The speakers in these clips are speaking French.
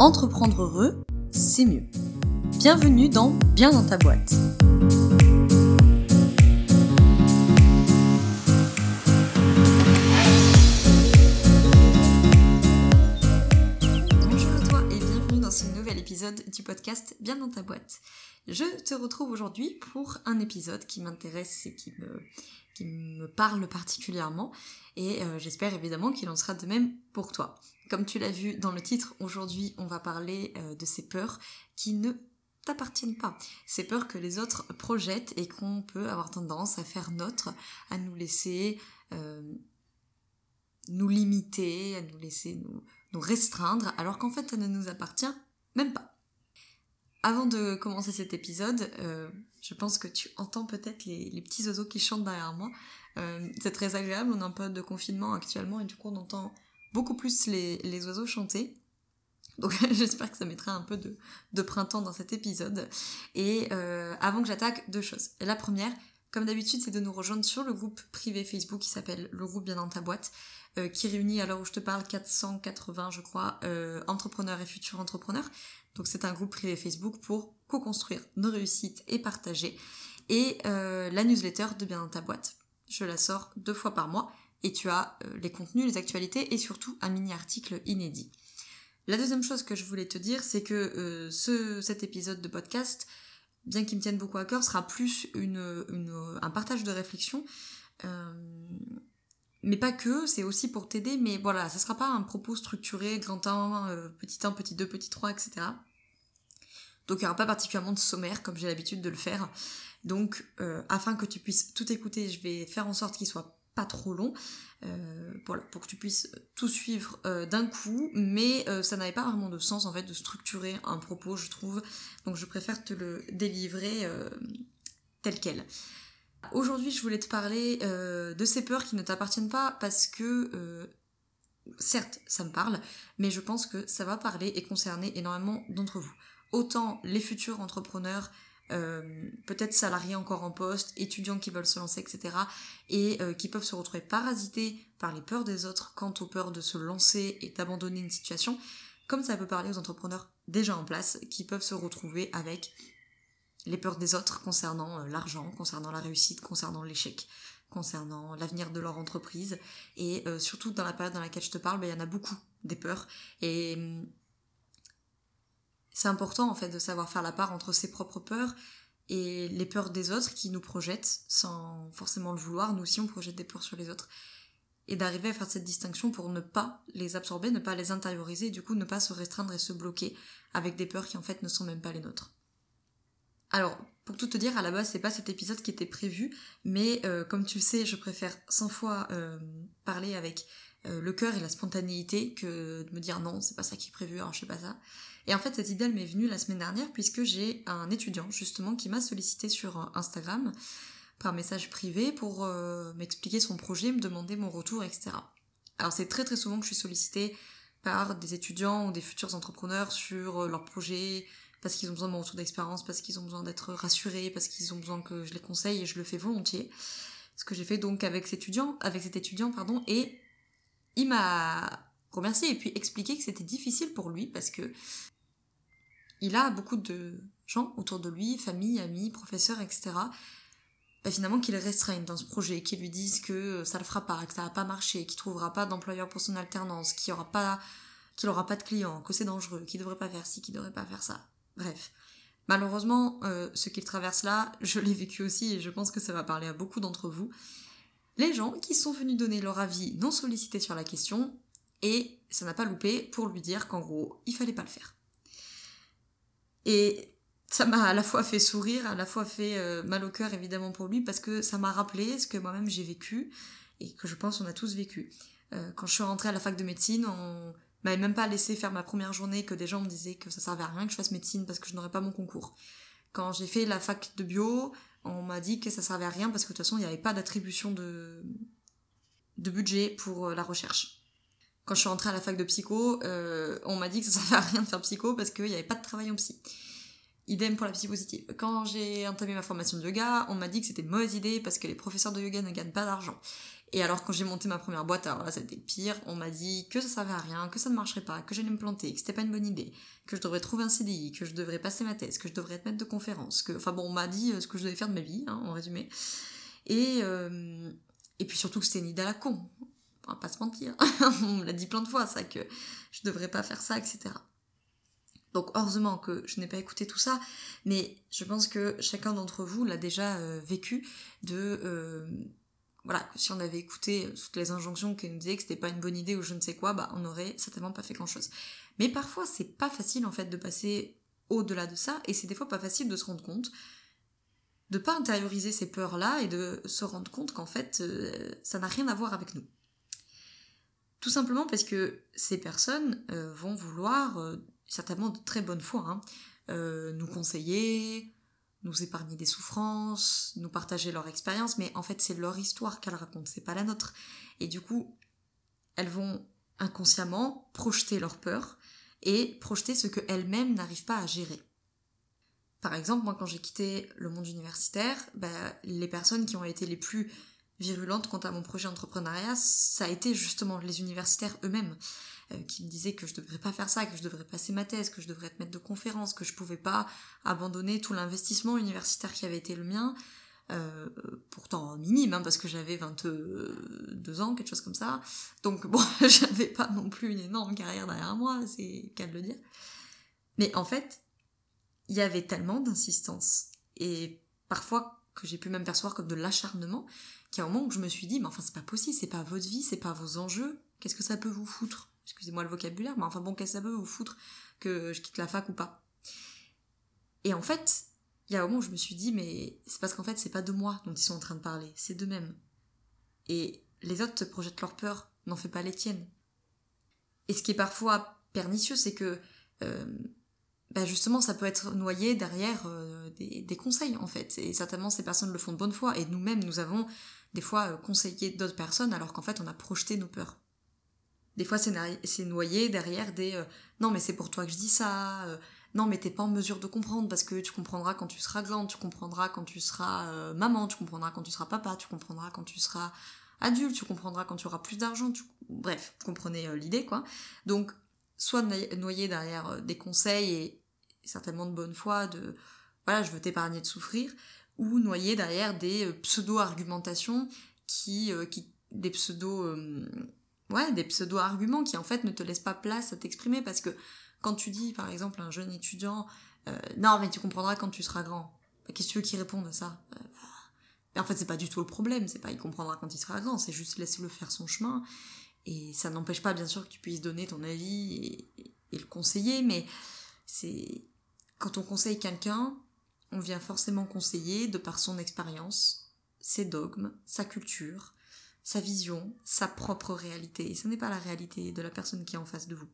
Entreprendre heureux, c'est mieux. Bienvenue dans Bien dans ta boîte. Bonjour à toi et bienvenue dans ce nouvel épisode du podcast Bien dans ta boîte. Je te retrouve aujourd'hui pour un épisode qui m'intéresse et qui me, parle particulièrement et euh, j'espère évidemment qu'il en sera de même pour toi. Comme tu l'as vu dans le titre, aujourd'hui on va parler euh, de ces peurs qui ne t'appartiennent pas. Ces peurs que les autres projettent et qu'on peut avoir tendance à faire nôtre, à nous laisser euh, nous limiter, à nous laisser nous, restreindre, alors qu'en fait ça ne nous appartient même pas. Avant de commencer cet épisode, euh, je pense que tu entends peut-être les, petits oiseaux qui chantent derrière moi. C'est très agréable, on a un peu de confinement actuellement et du coup on entend beaucoup plus les, oiseaux chanter. Donc j'espère que ça mettra un peu de, printemps dans cet épisode. Et euh, avant que j'attaque, deux choses. La première, comme d'habitude, c'est de nous rejoindre sur le groupe privé Facebook qui s'appelle Le groupe Bien dans ta boîte, euh, qui réunit à l'heure où je te parle 480, je crois, euh, entrepreneurs et futurs entrepreneurs. Donc c'est un groupe privé Facebook pour co-construire nos réussites et partager. Et la newsletter de Bien dans ta boîte. Je la sors deux fois par mois et tu as euh, les contenus, les actualités et surtout un mini-article inédit. La deuxième chose que je voulais te dire, c'est que euh, ce, cet épisode de podcast, bien qu'il me tienne beaucoup à cœur, sera plus un partage de réflexion. Euh, mais pas que, c'est aussi pour t'aider, mais voilà, ça sera pas un propos structuré, grand 1, euh, petit 1, petit 2, petit 3, etc. Donc il n'y aura pas particulièrement de sommaire, comme j'ai l'habitude de le faire. Donc, afin que tu puisses tout écouter, je vais faire en sorte qu'il soit pas trop long, euh, pour, que tu puisses tout suivre euh, d'un coup, mais euh, ça n'avait pas vraiment de sens en fait de structurer un propos, je trouve. Donc je préfère te le délivrer tel quel. Aujourd'hui, je voulais te parler de ces peurs qui ne t'appartiennent pas parce que, certes, ça me parle, mais je pense que ça va parler et concerner énormément d'entre vous. Autant les futurs entrepreneurs, euh, peut-être salariés encore en poste, étudiants qui veulent se lancer, etc. et euh, qui peuvent se retrouver parasités par les peurs des autres quant aux peurs de se lancer et d'abandonner une situation, comme ça peut parler aux entrepreneurs déjà en place qui peuvent se retrouver avec les peurs des autres concernant euh, l'argent, concernant la réussite, concernant l'échec, concernant l'avenir de leur entreprise. Et surtout dans la période dans laquelle je te parle, ben, il y en a beaucoup des peurs. Et hum, c'est important en fait de savoir faire la part entre ses propres peurs et les peurs des autres qui nous projettent sans forcément le vouloir. Nous aussi on projette des peurs sur les autres. Et d'arriver à faire cette distinction pour ne pas les absorber, ne pas les intérioriser, et du coup ne pas se restreindre et se bloquer avec des peurs qui en fait ne sont même pas les nôtres. Alors, pour tout te dire, à la base, c'est pas cet épisode qui était prévu, mais euh, comme tu le sais, je préfère 100 fois euh, parler avec euh, le cœur et la spontanéité que de me dire non, c'est pas ça qui est prévu, alors je sais pas ça. Et en fait, cette idée, elle m'est venue la semaine dernière puisque j'ai un étudiant, justement, qui m'a sollicité sur Instagram par message privé pour euh, m'expliquer son projet, me demander mon retour, etc. Alors, c'est très très souvent que je suis sollicitée par des étudiants ou des futurs entrepreneurs sur euh, leur projet, parce qu'ils ont besoin de mon retour d'expérience, parce qu'ils ont besoin d'être rassurés, parce qu'ils ont besoin que je les conseille et je le fais volontiers. Ce que j'ai fait donc avec cet étudiant, avec cet étudiant, pardon, et il m'a remercié et puis expliqué que c'était difficile pour lui parce que il a beaucoup de gens autour de lui, famille, amis, professeurs, etc. Bah, finalement qu'il restreignent dans ce projet, qui lui disent que ça le fera pas, que ça va pas marcher, qu'il trouvera pas d'employeur pour son alternance, qu'il aura pas, qu'il aura pas de clients, que c'est dangereux, qu'il devrait pas faire ci, qu'il devrait pas faire ça. Bref. Malheureusement, euh, ce qu'il traverse là, je l'ai vécu aussi et je pense que ça va parler à beaucoup d'entre vous. Les gens qui sont venus donner leur avis non sollicité sur la question et ça n'a pas loupé pour lui dire qu'en gros, il fallait pas le faire. Et ça m'a à la fois fait sourire, à la fois fait euh, mal au cœur évidemment pour lui parce que ça m'a rappelé ce que moi-même j'ai vécu et que je pense on a tous vécu. Euh, quand je suis rentrée à la fac de médecine, on m'avait même pas laissé faire ma première journée que des gens me disaient que ça servait à rien que je fasse médecine parce que je n'aurais pas mon concours. Quand j'ai fait la fac de bio, on m'a dit que ça servait à rien parce que de toute façon il n'y avait pas d'attribution de de budget pour euh, la recherche. Quand je suis rentrée à la fac de psycho, euh, on m'a dit que ça servait à rien de faire psycho parce qu'il n'y avait pas de travail en psy. Idem pour la psy positive. Quand j'ai entamé ma formation de yoga, on m'a dit que c'était une mauvaise idée parce que les professeurs de yoga ne gagnent pas d'argent. Et alors quand j'ai monté ma première boîte, alors là c'était pire, on m'a dit que ça servait à rien, que ça ne marcherait pas, que j'allais me planter, que c'était pas une bonne idée, que je devrais trouver un CDI, que je devrais passer ma thèse, que je devrais être maître de conférence, que... Enfin bon, on m'a dit euh, ce que je devais faire de ma vie, hein, en résumé. Et, euh, et puis surtout que c'était une idée à la con. On va pas se mentir. on me l'a dit plein de fois, ça, que je devrais pas faire ça, etc. Donc heureusement que je n'ai pas écouté tout ça, mais je pense que chacun d'entre vous l'a déjà euh, vécu de euh, voilà, si on avait écouté toutes les injonctions qui nous disaient que c'était pas une bonne idée ou je ne sais quoi, bah on n'aurait certainement pas fait grand chose. Mais parfois c'est pas facile en fait de passer au-delà de ça et c'est des fois pas facile de se rendre compte de pas intérioriser ces peurs là et de se rendre compte qu'en fait euh, ça n'a rien à voir avec nous. Tout simplement parce que ces personnes vont vouloir certainement de très bonne foi, hein. euh, nous conseiller, nous épargner des souffrances, nous partager leur expérience, mais en fait c'est leur histoire qu'elles racontent, c'est pas la nôtre. Et du coup, elles vont inconsciemment projeter leur peur et projeter ce qu'elles-mêmes n'arrivent pas à gérer. Par exemple, moi quand j'ai quitté le monde universitaire, bah, les personnes qui ont été les plus virulentes quant à mon projet entrepreneuriat, ça a été justement les universitaires eux-mêmes. Euh, qui me disait que je devrais pas faire ça, que je devrais passer ma thèse, que je devrais être maître de conférence, que je pouvais pas abandonner tout l'investissement universitaire qui avait été le mien, euh, pourtant minime, hein, parce que j'avais 22 ans, quelque chose comme ça. Donc bon, j'avais pas non plus une énorme carrière derrière moi, c'est qu'à le dire. Mais en fait, il y avait tellement d'insistance, et parfois que j'ai pu même percevoir comme de l'acharnement, qu'à un moment où je me suis dit, mais enfin c'est pas possible, c'est pas votre vie, c'est pas vos enjeux, qu'est-ce que ça peut vous foutre? Excusez-moi le vocabulaire, mais enfin bon, qu'est-ce que ça peut vous foutre que je quitte la fac ou pas? Et en fait, il y a un moment où je me suis dit, mais c'est parce qu'en fait, c'est pas de moi dont ils sont en train de parler, c'est d'eux-mêmes. Et les autres te projettent leur peur, n'en fais pas les tiennes. Et ce qui est parfois pernicieux, c'est que euh, bah justement, ça peut être noyé derrière euh, des, conseils, en fait. Et certainement, ces personnes le font de bonne foi. Et nous-mêmes, nous avons des fois euh, conseillé d'autres personnes alors qu'en fait, on a projeté nos peurs. Des fois, c'est noyé derrière des euh, non, mais c'est pour toi que je dis ça. Non, mais t'es pas en mesure de comprendre parce que tu comprendras quand tu seras grande, tu comprendras quand tu seras maman, tu comprendras quand tu seras papa, tu comprendras quand tu seras adulte, tu comprendras quand tu auras plus d'argent. Bref, vous comprenez l'idée, quoi. Donc, soit noyé derrière des conseils et certainement de bonne foi, de voilà, je veux t'épargner de souffrir, ou noyé derrière des pseudo-argumentations qui, qui, des pseudo ouais, des pseudo-arguments qui en fait ne te laissent pas place à t'exprimer. Parce que quand tu dis par exemple à un jeune étudiant euh, non mais tu comprendras quand tu seras grand, bah, qu'est-ce que tu veux qu'il réponde à ça? Euh, mais En fait c'est pas du tout le problème, c'est pas il comprendra quand il sera grand, c'est juste laisser-le faire son chemin. Et ça n'empêche pas bien sûr que tu puisses donner ton avis et le conseiller, mais c'est quand on conseille quelqu'un, on vient forcément conseiller de par son expérience, ses dogmes, sa culture, sa vision, sa propre réalité. Et ce n'est pas la réalité de la personne qui est en face de vous.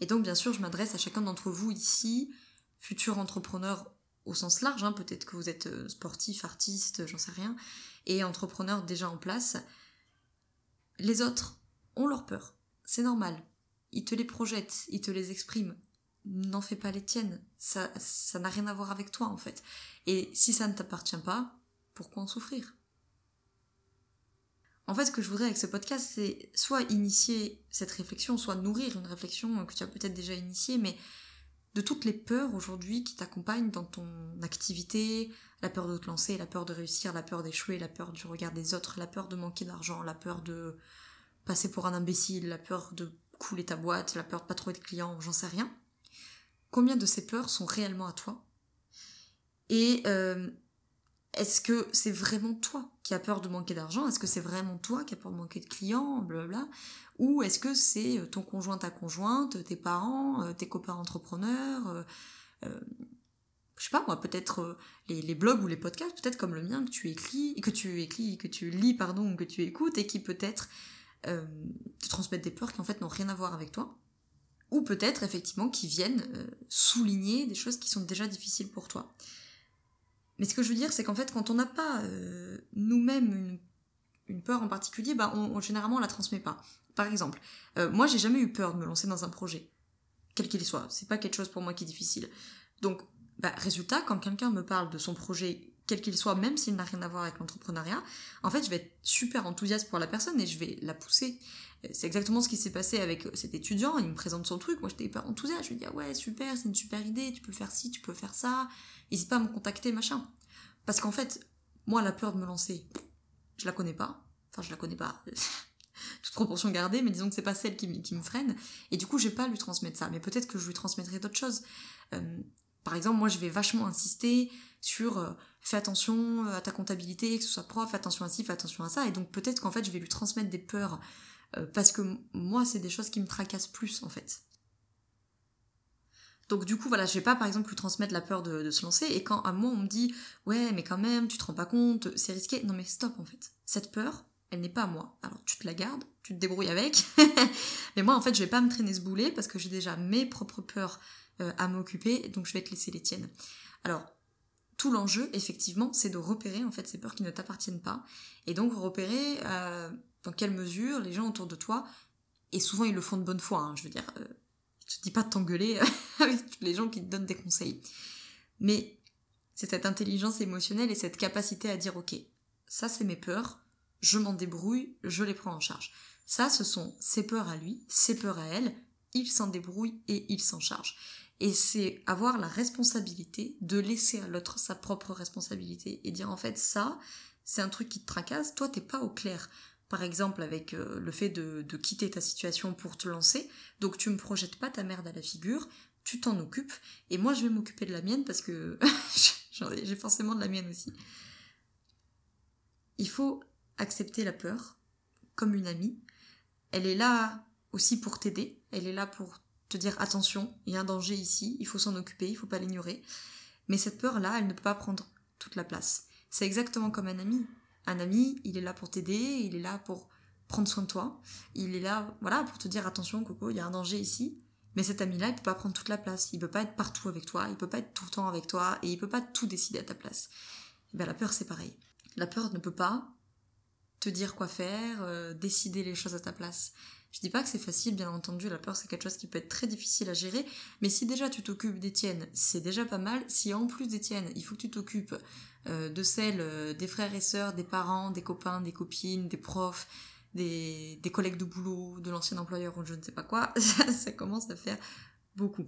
Et donc, bien sûr, je m'adresse à chacun d'entre vous ici, futurs entrepreneurs au sens large, hein, peut-être que vous êtes euh, sportif, artiste, j'en sais rien, et entrepreneurs déjà en place. Les autres ont leur peur. C'est normal. Ils te les projettent, ils te les expriment. N'en fais pas les tiennes. Ça, n'a rien à voir avec toi, en fait. Et si ça ne t'appartient pas, pourquoi en souffrir? En fait, ce que je voudrais avec ce podcast, c'est soit initier cette réflexion, soit nourrir une réflexion que tu as peut-être déjà initiée, mais de toutes les peurs aujourd'hui qui t'accompagnent dans ton activité, la peur de te lancer, la peur de réussir, la peur d'échouer, la peur du regard des autres, la peur de manquer d'argent, la peur de passer pour un imbécile, la peur de couler ta boîte, la peur de pas trouver de clients, j'en sais rien. Combien de ces peurs sont réellement à toi Et euh, est-ce que c'est vraiment toi qui as peur de manquer d'argent? Est-ce que c'est vraiment toi qui as peur de manquer de clients? Blablabla. Ou est-ce que c'est euh, ton conjoint, ta conjointe, tes parents, euh, tes copains entrepreneurs euh, je sais pas moi, peut-être les, blogs ou les podcasts, peut-être comme le mien que tu écris, que tu écris, que tu lis, pardon, que tu écoutes, et qui peut-être te transmettent des peurs qui en fait n'ont rien à voir avec toi. Ou peut-être effectivement qui viennent souligner des choses qui sont déjà difficiles pour toi. Mais ce que je veux dire, c'est qu'en fait, quand on n'a pas euh, nous-mêmes une, peur en particulier, bah, on, généralement on la transmet pas. Par exemple, euh, moi j'ai jamais eu peur de me lancer dans un projet, quel qu'il soit. C'est pas quelque chose pour moi qui est difficile. Donc, Bah, résultat, quand quelqu'un me parle de son projet, quel qu'il soit, même s'il n'a rien à voir avec l'entrepreneuriat, en fait, je vais être super enthousiaste pour la personne et je vais la pousser. C'est exactement ce qui s'est passé avec cet étudiant. Il me présente son truc. Moi, j'étais hyper enthousiaste. Je lui dis, ah ouais, super, c'est une super idée. Tu peux faire ci, tu peux faire ça. N'hésite pas à me contacter, machin. Parce qu'en fait, moi, la peur de me lancer, je la connais pas. Enfin, je la connais pas. Toute proportion gardée, mais disons que c'est pas celle qui, me freine. Et du coup, je vais pas lui transmettre ça. Mais peut-être que je lui transmettrai d'autres choses. Euh, par exemple, moi, je vais vachement insister sur euh, fais attention à ta comptabilité, que ce soit prof, fais attention à ci, fais attention à ça. Et donc, peut-être qu'en fait, je vais lui transmettre des peurs. Euh, parce que moi, c'est des choses qui me tracassent plus, en fait. Donc du coup, voilà, je vais pas par exemple lui transmettre la peur de, se lancer. Et quand à moi on me dit ouais, mais quand même, tu te rends pas compte, c'est risqué. Non mais stop en fait. Cette peur, elle n'est pas à moi. Alors tu te la gardes, tu te débrouilles avec. mais moi en fait, je vais pas me traîner ce boulet parce que j'ai déjà mes propres peurs euh, à m'occuper, donc je vais te laisser les tiennes. Alors tout l'enjeu, effectivement, c'est de repérer en fait ces peurs qui ne t'appartiennent pas, et donc repérer euh, dans quelle mesure les gens autour de toi, et souvent ils le font de bonne foi, hein, je veux dire, euh, je te dis pas de t'engueuler avec les gens qui te donnent des conseils. Mais c'est cette intelligence émotionnelle et cette capacité à dire ok, ça c'est mes peurs, je m'en débrouille, je les prends en charge. Ça, ce sont ses peurs à lui, ses peurs à elle, il s'en débrouille et il s'en charge. Et c'est avoir la responsabilité de laisser à l'autre sa propre responsabilité et dire en fait ça, c'est un truc qui te tracasse, toi t'es pas au clair. Par exemple avec euh, le fait de, quitter ta situation pour te lancer, donc tu me projettes pas ta merde à la figure, tu t'en occupes, et moi je vais m'occuper de la mienne parce que j'ai forcément de la mienne aussi. Il faut accepter la peur comme une amie. Elle est là aussi pour t'aider, elle est là pour te dire attention, il y a un danger ici, il faut s'en occuper, il faut pas l'ignorer. Mais cette peur-là, elle ne peut pas prendre toute la place. C'est exactement comme un ami. Un ami, il est là pour t'aider, il est là pour prendre soin de toi, il est là, voilà, pour te dire attention Coco, il y a un danger ici. Mais cet ami-là, il peut pas prendre toute la place, il peut pas être partout avec toi, il peut pas être tout le temps avec toi, et il peut pas tout décider à ta place. Et eh bien la peur, c'est pareil. La peur ne peut pas te dire quoi faire, euh, décider les choses à ta place. Je dis pas que c'est facile, bien entendu, la peur c'est quelque chose qui peut être très difficile à gérer, mais si déjà tu t'occupes des tiennes, c'est déjà pas mal. Si en plus des tiennes, il faut que tu t'occupes euh, de celles euh, des frères et sœurs, des parents, des copains, des copines, des profs, des, collègues de boulot, de l'ancien employeur ou je ne sais pas quoi, ça, commence à faire beaucoup.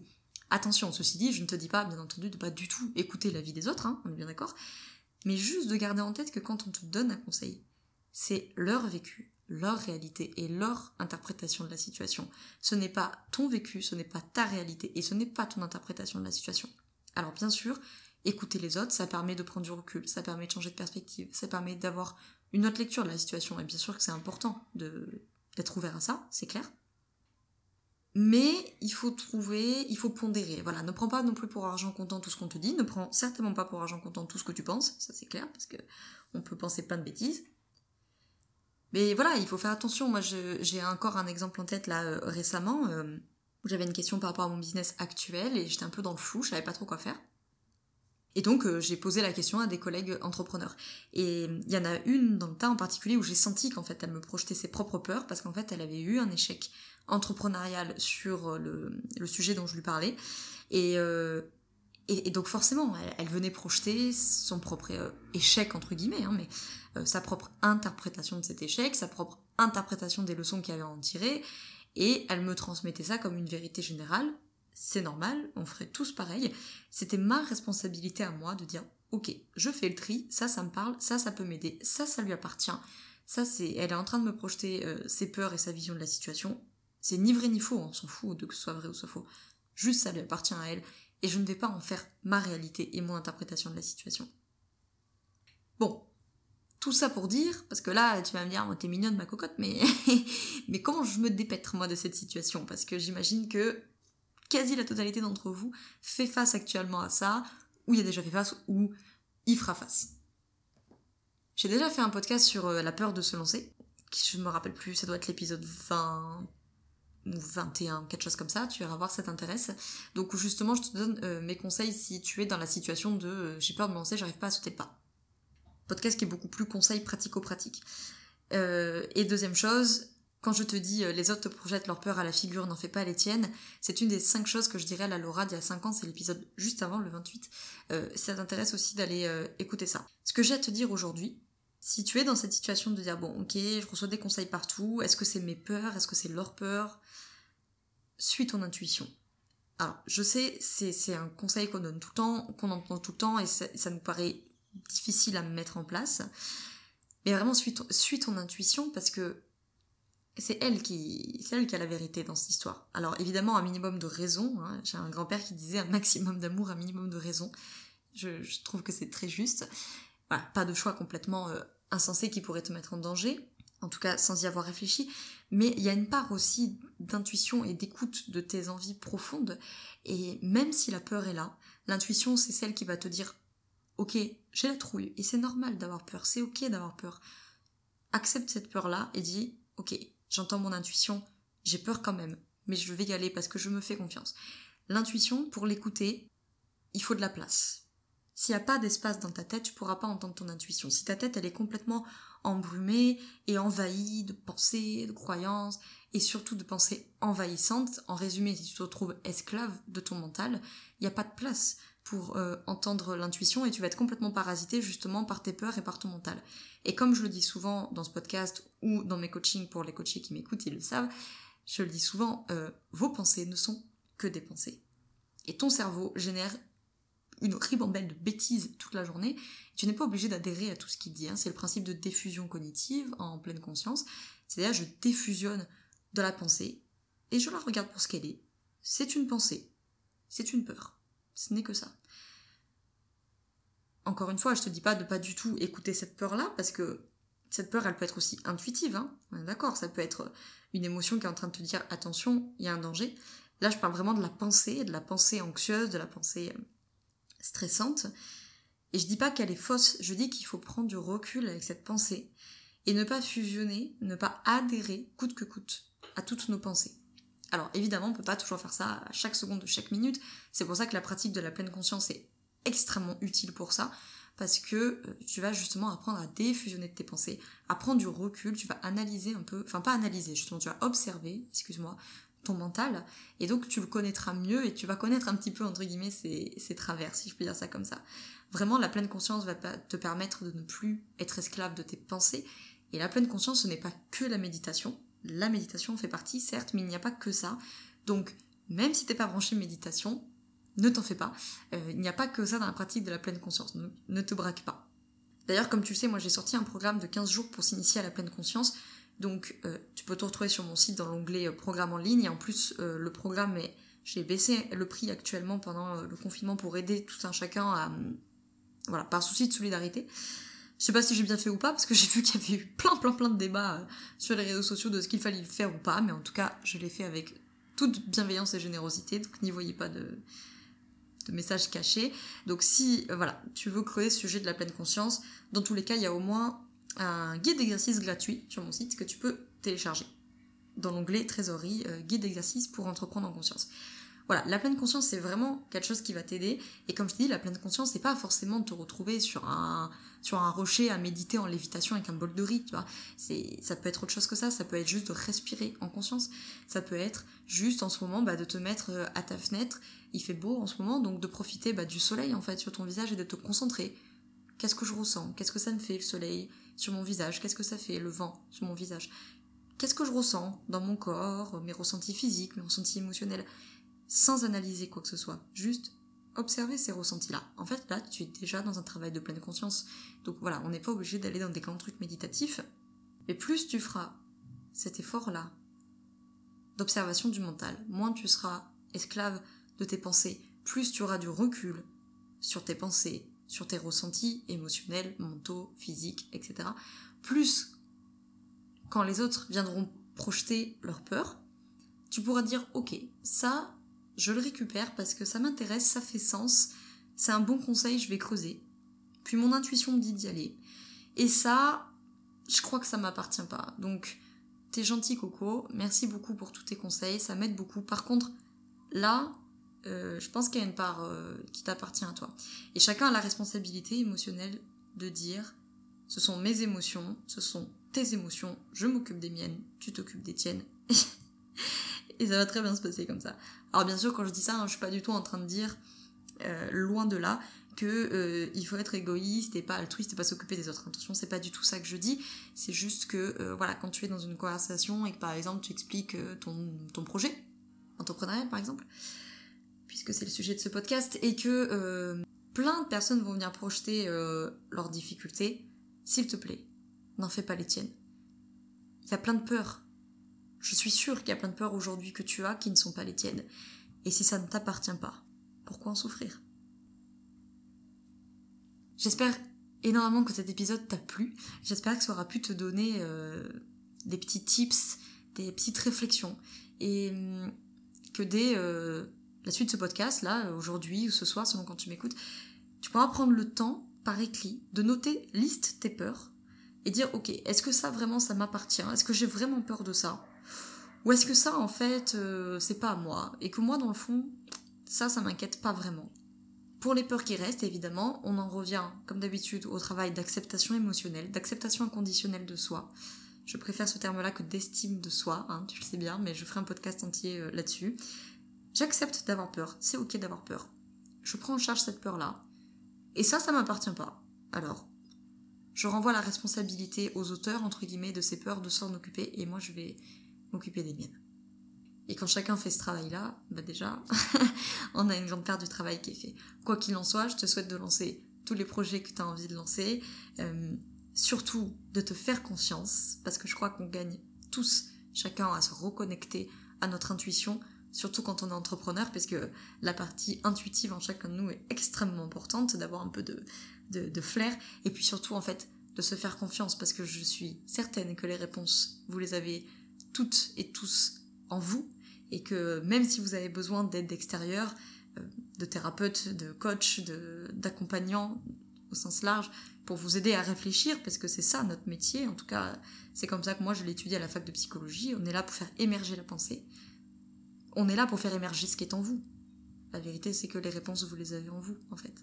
Attention, ceci dit, je ne te dis pas, bien entendu, de pas du tout écouter l'avis des autres, hein, on est bien d'accord, mais juste de garder en tête que quand on te donne un conseil, c'est leur vécu, leur réalité et leur interprétation de la situation. Ce n'est pas ton vécu, ce n'est pas ta réalité et ce n'est pas ton interprétation de la situation. Alors bien sûr, écouter les autres, ça permet de prendre du recul, ça permet de changer de perspective, ça permet d'avoir une autre lecture de la situation. Et bien sûr que c'est important d'être ouvert à ça, c'est clair. Mais il faut trouver, il faut pondérer. Voilà, ne prends pas non plus pour argent comptant tout ce qu'on te dit, ne prends certainement pas pour argent comptant tout ce que tu penses, ça c'est clair, parce que on peut penser plein de bêtises. Mais voilà, il faut faire attention. Moi, j'ai encore un exemple en tête là euh, récemment euh, où j'avais une question par rapport à mon business actuel et j'étais un peu dans le flou, je savais pas trop quoi faire. Et donc euh, j'ai posé la question à des collègues entrepreneurs. Et il y en a une dans le tas en particulier où j'ai senti qu'en fait elle me projetait ses propres peurs parce qu'en fait elle avait eu un échec entrepreneurial sur le, sujet dont je lui parlais. Et, euh, et, donc forcément elle, venait projeter son propre euh, échec entre guillemets, hein, mais sa propre interprétation de cet échec, sa propre interprétation des leçons qu'elle avait en tiré. Et elle me transmettait ça comme une vérité générale c'est normal, on ferait tous pareil. C'était ma responsabilité à moi de dire, ok, je fais le tri, ça, ça me parle, ça, ça peut m'aider, ça, ça lui appartient. Ça, c'est, elle est en train de me projeter euh, ses peurs et sa vision de la situation. C'est ni vrai ni faux, on s'en fout de que ce soit vrai ou soit faux. Juste, ça lui appartient à elle, et je ne vais pas en faire ma réalité et mon interprétation de la situation. Bon, tout ça pour dire, parce que là, tu vas me dire, oh, t'es mignonne ma cocotte, mais, mais comment je me dépêtre moi de cette situation? Parce que j'imagine que quasi la totalité d'entre vous fait face actuellement à ça, ou il a déjà fait face, ou il fera face. J'ai déjà fait un podcast sur euh, la peur de se lancer, qui je me rappelle plus, ça doit être l'épisode 20 ou 21, quelque chose comme ça, tu verras voir ça t'intéresse. Donc justement, je te donne euh, mes conseils si tu es dans la situation de euh, j'ai peur de me lancer, j'arrive pas à sauter le pas. Podcast qui est beaucoup plus conseil pratico-pratique. et deuxième chose, quand je te dis euh, les autres te projettent leur peur à la figure, n'en fais pas les tiennes, c'est une des cinq choses que je dirais à la Laura d'il y a 5 ans, c'est l'épisode juste avant, le 28. Euh, ça t'intéresse aussi d'aller euh, écouter ça. Ce que j'ai à te dire aujourd'hui, si tu es dans cette situation de dire bon ok, je reçois des conseils partout, est-ce que c'est mes peurs, est-ce que c'est leur peur Suis ton intuition. Alors, je sais, c'est un conseil qu'on donne tout le temps, qu'on entend tout le temps, et ça, nous paraît difficile à mettre en place. Mais vraiment, suis ton, ton intuition parce que c'est elle qui elle qui a la vérité dans cette histoire. Alors évidemment un minimum de raison. Hein. J'ai un grand-père qui disait un maximum d'amour, un minimum de raison. Je, trouve que c'est très juste. Voilà, pas de choix complètement euh, insensé qui pourrait te mettre en danger. En tout cas, sans y avoir réfléchi. Mais il y a une part aussi d'intuition et d'écoute de tes envies profondes. Et même si la peur est là, l'intuition, c'est celle qui va te dire, ok, j'ai la trouille. Et c'est normal d'avoir peur. C'est ok d'avoir peur. Accepte cette peur-là et dis, ok, j'entends mon intuition, j'ai peur quand même, mais je vais y aller parce que je me fais confiance. L'intuition, pour l'écouter, il faut de la place. S'il n'y a pas d'espace dans ta tête, tu pourras pas entendre ton intuition. Si ta tête, elle est complètement embrumée et envahie de pensées, de croyances, et surtout de pensées envahissantes, en résumé, si tu te retrouves esclave de ton mental, il n'y a pas de place pour euh, entendre l'intuition et tu vas être complètement parasité justement par tes peurs et par ton mental. Et comme je le dis souvent dans ce podcast ou dans mes coachings pour les coachés qui m'écoutent, ils le savent, je le dis souvent, euh, vos pensées ne sont que des pensées. Et ton cerveau génère une ribambelle de bêtises toute la journée. Tu n'es pas obligé d'adhérer à tout ce qu'il dit. Hein. C'est le principe de diffusion cognitive en pleine conscience. C'est-à-dire, je diffusionne de la pensée et je la regarde pour ce qu'elle est. C'est une pensée. C'est une peur. Ce n'est que ça. Encore une fois, je te dis pas de pas du tout écouter cette peur-là, parce que cette peur, elle peut être aussi intuitive, hein. D'accord, ça peut être une émotion qui est en train de te dire attention, il y a un danger. Là, je parle vraiment de la pensée, de la pensée anxieuse, de la pensée euh, stressante. Et je dis pas qu'elle est fausse, je dis qu'il faut prendre du recul avec cette pensée et ne pas fusionner, ne pas adhérer coûte que coûte à toutes nos pensées. Alors évidemment, on peut pas toujours faire ça à chaque seconde de chaque minute. C'est pour ça que la pratique de la pleine conscience est extrêmement utile pour ça. Parce que euh, tu vas justement apprendre à défusionner de tes pensées, à prendre du recul, tu vas analyser un peu, enfin pas analyser, justement tu vas observer, excuse-moi, mental, et donc tu le connaîtras mieux et tu vas connaître un petit peu, entre guillemets, ses, ses travers, si je peux dire ça comme ça. Vraiment, la pleine conscience va te permettre de ne plus être esclave de tes pensées, et la pleine conscience, ce n'est pas que la méditation, la méditation fait partie, certes, mais il n'y a pas que ça. Donc, même si t'es pas branché méditation, ne t'en fais pas. Euh, il n'y a pas que ça dans la pratique de la pleine conscience. Ne, te braque pas. D'ailleurs, comme tu sais, moi j'ai sorti un programme de 15 jours pour s'initier à la pleine conscience. Donc, euh, tu peux te retrouver sur mon site dans l'onglet euh, programme en ligne. Et en plus, le programme est. J'ai baissé le prix actuellement pendant le confinement pour aider tout un chacun à. Voilà, par souci de solidarité. Je sais pas si j'ai bien fait ou pas, parce que j'ai vu qu'il y avait eu plein, plein, plein de débats euh, sur les réseaux sociaux de ce qu'il fallait faire ou pas, mais en tout cas, je l'ai fait avec toute bienveillance et générosité, donc n'y voyez pas de, de messages cachés. Donc si, euh, voilà, tu veux creuser ce sujet de la pleine conscience, dans tous les cas, il y a au moins un guide d'exercice gratuit sur mon site que tu peux télécharger. Dans l'onglet trésorerie, euh, guide d'exercice pour entreprendre en conscience. Voilà, la pleine conscience, c'est vraiment quelque chose qui va t'aider. Et comme je te dis, la pleine conscience, c'est pas forcément de te retrouver sur un, sur un rocher à méditer en lévitation avec un bol de riz, tu vois. C'est, ça peut être autre chose que ça. Ça peut être juste de respirer en conscience. Ça peut être juste en ce moment, bah, de te mettre euh, à ta fenêtre. Il fait beau en ce moment, donc de profiter, bah, du soleil, en fait, sur ton visage et de te concentrer. Qu'est-ce que je ressens? Qu'est-ce que ça me fait, le soleil, sur mon visage? Qu'est-ce que ça fait, le vent, sur mon visage? Qu'est-ce que je ressens dans mon corps, mes ressentis physiques, mes ressentis émotionnels? sans analyser quoi que ce soit, juste observer ces ressentis-là. En fait, là, tu es déjà dans un travail de pleine conscience. Donc voilà, on n'est pas obligé d'aller dans des grands trucs méditatifs. Mais plus tu feras cet effort-là d'observation du mental, moins tu seras esclave de tes pensées, plus tu auras du recul sur tes pensées, sur tes ressentis émotionnels, mentaux, physiques, etc. Plus, quand les autres viendront projeter leur peur, tu pourras dire, ok, ça, je le récupère parce que ça m'intéresse, ça fait sens, c'est un bon conseil, je vais creuser. Puis mon intuition me dit d'y aller. Et ça, je crois que ça m'appartient pas. Donc, t'es gentil Coco, merci beaucoup pour tous tes conseils, ça m'aide beaucoup. Par contre, là, euh, je pense qu'il y a une part euh, qui t'appartient à toi. Et chacun a la responsabilité émotionnelle de dire, ce sont mes émotions, ce sont tes émotions, je m'occupe des miennes, tu t'occupes des tiennes. et ça va très bien se passer comme ça. Alors bien sûr, quand je dis ça, hein, je suis pas du tout en train de dire, euh, loin de là, que il faut être égoïste et pas altruiste et pas s'occuper des autres. Attention, c'est pas du tout ça que je dis. C'est juste que voilà, quand tu es dans une conversation et que par exemple tu expliques ton, ton projet entrepreneurial par exemple, puisque c'est le sujet de ce podcast, et que plein de personnes vont venir projeter leurs difficultés, s'il te plaît, n'en fais pas les tiennes. Il y a plein de peurs. Je suis sûre qu'il y a plein de peurs aujourd'hui que tu as qui ne sont pas les tiennes. Et si ça ne t'appartient pas, pourquoi en souffrir? J'espère énormément que cet épisode t'a plu. J'espère que ça aura pu te donner euh, des petits tips, des petites réflexions. Et hum, que euh, la suite de ce podcast, là, aujourd'hui ou ce soir, selon quand tu m'écoutes, tu pourras prendre le temps, par écrit, de noter, liste tes peurs et dire, ok, est-ce que ça vraiment ça m'appartient? Est-ce que j'ai vraiment peur de ça? Ou est-ce que ça, en fait, euh, c'est pas à moi? Et que moi, dans le fond, ça, ça m'inquiète pas vraiment. Pour les peurs qui restent, évidemment, on en revient, comme d'habitude, au travail d'acceptation émotionnelle, d'acceptation inconditionnelle de soi. Je préfère ce terme-là que d'estime de soi, hein, tu le sais bien, mais je ferai un podcast entier euh, là-dessus. J'accepte d'avoir peur, c'est ok d'avoir peur. Je prends en charge cette peur-là. Et ça, ça m'appartient pas. Alors, je renvoie la responsabilité aux auteurs, entre guillemets, de ces peurs de s'en occuper, et moi je vais m'occuper des miennes. Et quand chacun fait ce travail-là, bah déjà, on a une grande part du travail qui est fait. Quoi qu'il en soit, je te souhaite de lancer tous les projets que tu as envie de lancer. Euh, surtout de te faire confiance, parce que je crois qu'on gagne tous, chacun, à se reconnecter à notre intuition, surtout quand on est entrepreneur, parce que la partie intuitive en chacun de nous est extrêmement importante, d'avoir un peu de, de, flair, et puis surtout, en fait, de se faire confiance, parce que je suis certaine que les réponses, vous les avez toutes et tous en vous, et que même si vous avez besoin d'aide extérieure, euh, de thérapeute, de coach, d'accompagnant au sens large, pour vous aider à réfléchir, parce que c'est ça notre métier, en tout cas c'est comme ça que moi je l'ai étudié à la fac de psychologie, on est là pour faire émerger la pensée, on est là pour faire émerger ce qui est en vous. La vérité c'est que les réponses vous les avez en vous en fait.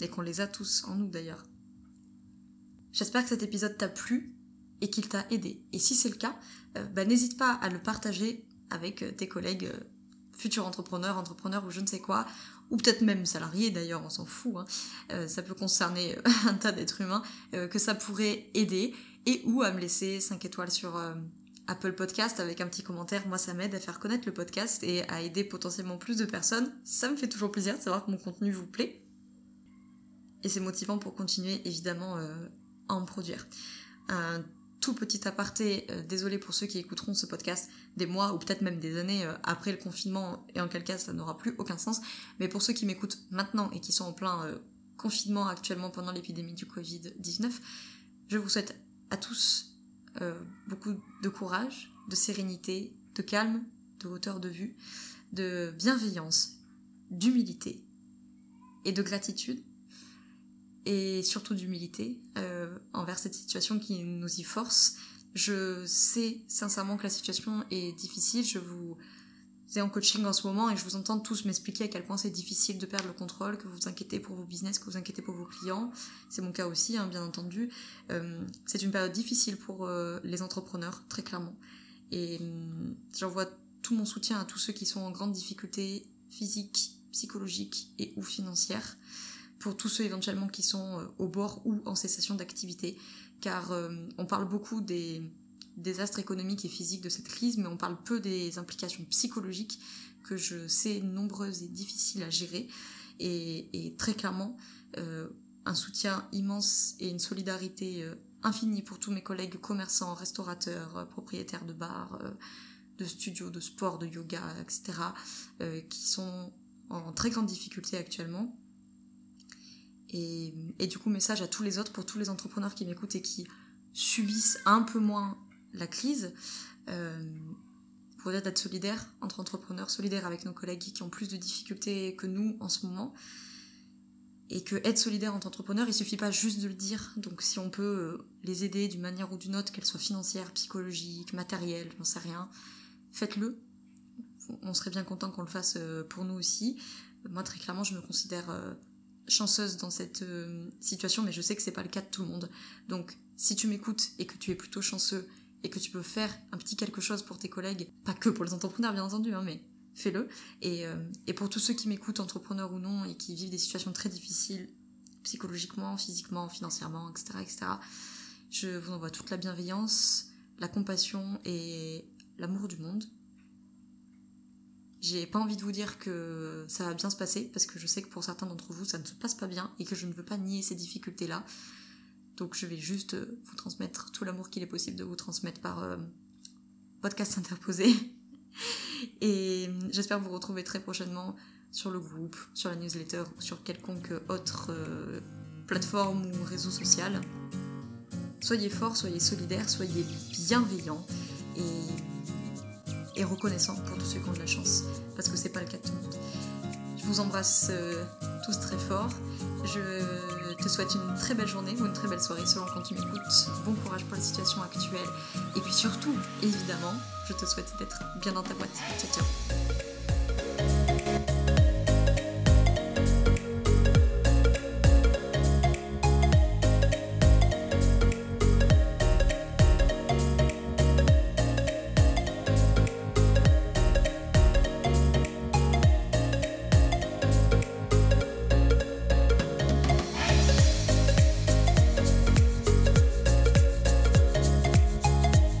Et qu'on les a tous en nous d'ailleurs. J'espère que cet épisode t'a plu et qu'il t'a aidé. Et si c'est le cas, euh, bah, n'hésite pas à le partager avec euh, tes collègues euh, futurs entrepreneurs, entrepreneurs ou je ne sais quoi, ou peut-être même salariés d'ailleurs, on s'en fout, hein. ça peut concerner un tas d'êtres humains, que ça pourrait aider, et ou à me laisser 5 étoiles sur Apple Podcast avec un petit commentaire, moi ça m'aide à faire connaître le podcast et à aider potentiellement plus de personnes, ça me fait toujours plaisir de savoir que mon contenu vous plaît, et c'est motivant pour continuer évidemment à en produire. Un tout petit aparté, euh, désolé pour ceux qui écouteront ce podcast des mois ou peut-être même des années euh, après le confinement, et en quel cas ça n'aura plus aucun sens, mais pour ceux qui m'écoutent maintenant et qui sont en plein euh, confinement actuellement pendant l'épidémie du Covid-19, je vous souhaite à tous beaucoup de courage, de sérénité, de calme, de hauteur de vue, de bienveillance, d'humilité et de gratitude et surtout d'humilité euh, envers cette situation qui nous y force. Je sais sincèrement que la situation est difficile. Je vous ai en coaching en ce moment et je vous entends tous m'expliquer à quel point c'est difficile de perdre le contrôle, que vous vous inquiétez pour vos business, que vous vous inquiétez pour vos clients. C'est mon cas aussi, hein, bien entendu. Euh, c'est une période difficile pour euh, les entrepreneurs, très clairement. Et euh, j'envoie tout mon soutien à tous ceux qui sont en grande difficulté physique, psychologique et ou financière pour tous ceux éventuellement qui sont euh, au bord ou en cessation d'activité, car on parle beaucoup des désastres économiques et physiques de cette crise, mais on parle peu des implications psychologiques que je sais nombreuses et difficiles à gérer, et, très clairement euh, un soutien immense et une solidarité infinie pour tous mes collègues commerçants, restaurateurs, propriétaires de bars, de studios, de sport, de yoga, etc., qui sont en très grande difficulté actuellement et, du coup, message à tous les autres, pour tous les entrepreneurs qui m'écoutent et qui subissent un peu moins la crise, euh, pour être solidaire entre entrepreneurs, solidaires avec nos collègues qui ont plus de difficultés que nous en ce moment. Et que être solidaire entre entrepreneurs, il suffit pas juste de le dire. Donc si on peut euh, les aider d'une manière ou d'une autre, qu'elle soit financière, psychologique, matérielle, j'en sais rien, faites-le. On serait bien content qu'on le fasse euh, pour nous aussi. Moi, très clairement, je me considère chanceuse dans cette situation, mais je sais que c'est pas le cas de tout le monde. Donc, si tu m'écoutes et que tu es plutôt chanceux et que tu peux faire un petit quelque chose pour tes collègues, pas que pour les entrepreneurs bien entendu, hein, mais fais-le. Et, euh, et, pour tous ceux qui m'écoutent, entrepreneurs ou non, et qui vivent des situations très difficiles, psychologiquement, physiquement, financièrement, etc., etc., je vous envoie toute la bienveillance, la compassion et l'amour du monde. J'ai pas envie de vous dire que ça va bien se passer, parce que je sais que pour certains d'entre vous, ça ne se passe pas bien, et que je ne veux pas nier ces difficultés-là. Donc je vais juste euh, vous transmettre tout l'amour qu'il est possible de vous transmettre par euh, podcast interposé. Et euh, j'espère vous retrouver très prochainement sur le groupe, sur la newsletter ou sur quelconque autre plateforme ou réseau social. Soyez forts, soyez solidaires, soyez bienveillants et, et reconnaissants pour tous ceux qui ont de la chance, parce que c'est pas le cas de tout le monde. Je vous embrasse tous très fort. Je te souhaite une très belle journée ou une très belle soirée selon quand tu m'écoutes. Bon courage pour la situation actuelle. Et puis surtout, évidemment, je te souhaite d'être bien dans ta boîte. Ciao ciao